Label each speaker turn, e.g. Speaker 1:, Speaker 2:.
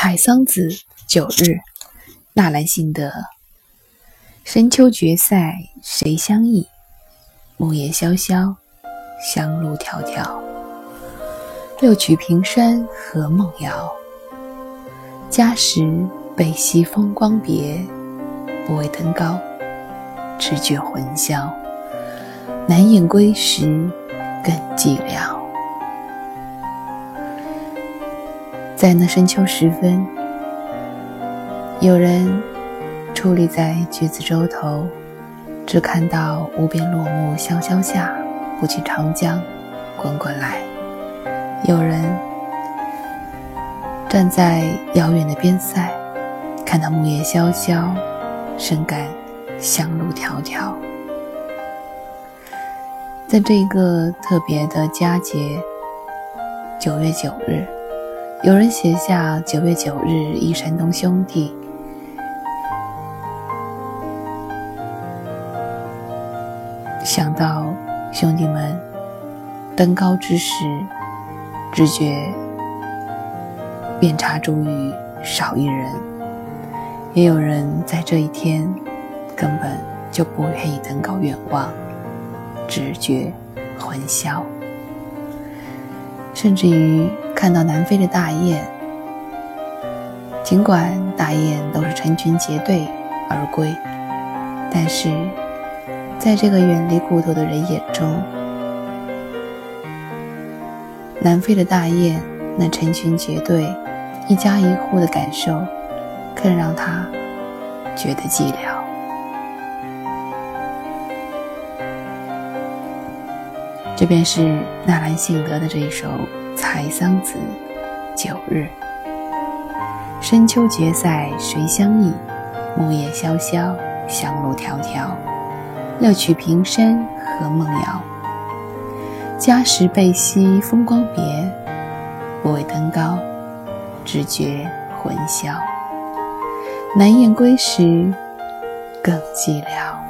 Speaker 1: 采桑子九日，纳兰性德。深秋决赛谁相忆？暮叶萧萧，香露迢迢。六曲平山何梦遥？家时悲惜风光别，不为登高，只觉魂消。南雁归时，更寂寥。在那深秋时分，有人矗立在橘子洲头，只看到无边落木萧萧下，不及长江滚滚来；有人站在遥远的边塞，看到木叶萧萧，深感香路迢迢。在这个特别的佳节，九月九日。有人写下九月九日忆山东兄弟，想到兄弟们登高之时，只觉遍插茱萸少一人；也有人在这一天根本就不愿意登高远望，只觉魂销。甚至于看到南飞的大雁，尽管大雁都是成群结队而归，但是在这个远离故土的人眼中，南飞的大雁那成群结队、一家一户的感受，更让他觉得寂寥。这便是纳兰性德的这一首《采桑子·九日》。深秋决赛谁相忆？木叶萧萧，香路迢迢。乐曲平山何梦遥？家时悲惜风光别，不为登高，只觉魂消。南雁归时，更寂寥。